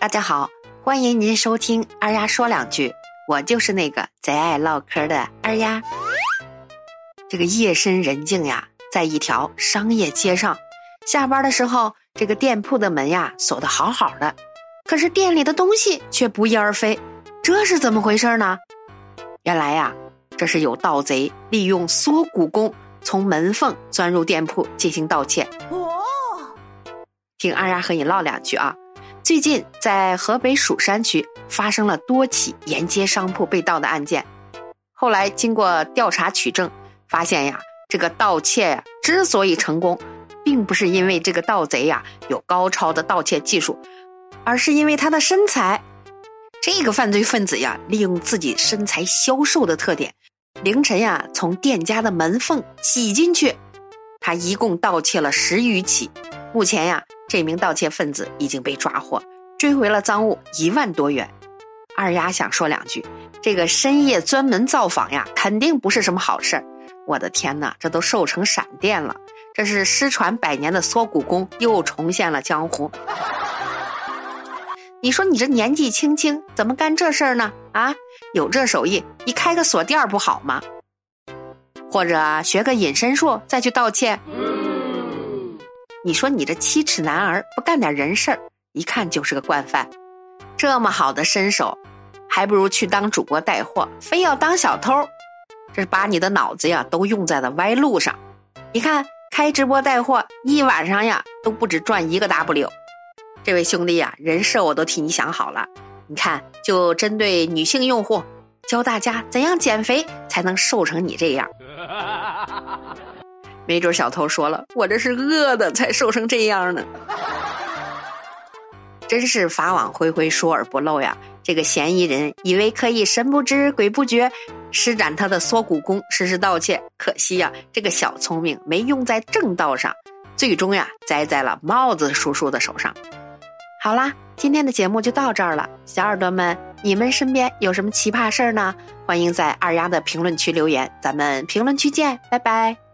大家好，欢迎您收听二丫说两句，我就是那个贼爱唠嗑的二丫。这个夜深人静呀，在一条商业街上，下班的时候，这个店铺的门呀锁得好好的，可是店里的东西却不翼而飞，这是怎么回事呢？原来呀，这是有盗贼利用缩骨功从门缝钻入店铺进行盗窃。哦，听二丫和你唠两句啊。最近在河北蜀山区发生了多起沿街商铺被盗的案件，后来经过调查取证，发现呀，这个盗窃呀之所以成功，并不是因为这个盗贼呀有高超的盗窃技术，而是因为他的身材。这个犯罪分子呀，利用自己身材消瘦的特点，凌晨呀从店家的门缝挤进去，他一共盗窃了十余起，目前呀。这名盗窃分子已经被抓获，追回了赃物一万多元。二丫想说两句：这个深夜专门造访呀，肯定不是什么好事儿。我的天哪，这都瘦成闪电了！这是失传百年的缩骨功又重现了江湖。你说你这年纪轻轻，怎么干这事儿呢？啊，有这手艺，你开个锁店不好吗？或者学个隐身术再去盗窃？你说你这七尺男儿不干点人事儿，一看就是个惯犯。这么好的身手，还不如去当主播带货，非要当小偷，这是把你的脑子呀都用在了歪路上。你看开直播带货，一晚上呀都不止赚一个 W。这位兄弟呀，人设我都替你想好了。你看，就针对女性用户，教大家怎样减肥才能瘦成你这样。没准小偷说了，我这是饿的才瘦成这样呢。真是法网恢恢，疏而不漏呀！这个嫌疑人以为可以神不知鬼不觉施展他的缩骨功实施盗窃，可惜呀，这个小聪明没用在正道上，最终呀栽在了帽子叔叔的手上。好啦，今天的节目就到这儿了，小耳朵们，你们身边有什么奇葩事儿呢？欢迎在二丫的评论区留言，咱们评论区见，拜拜。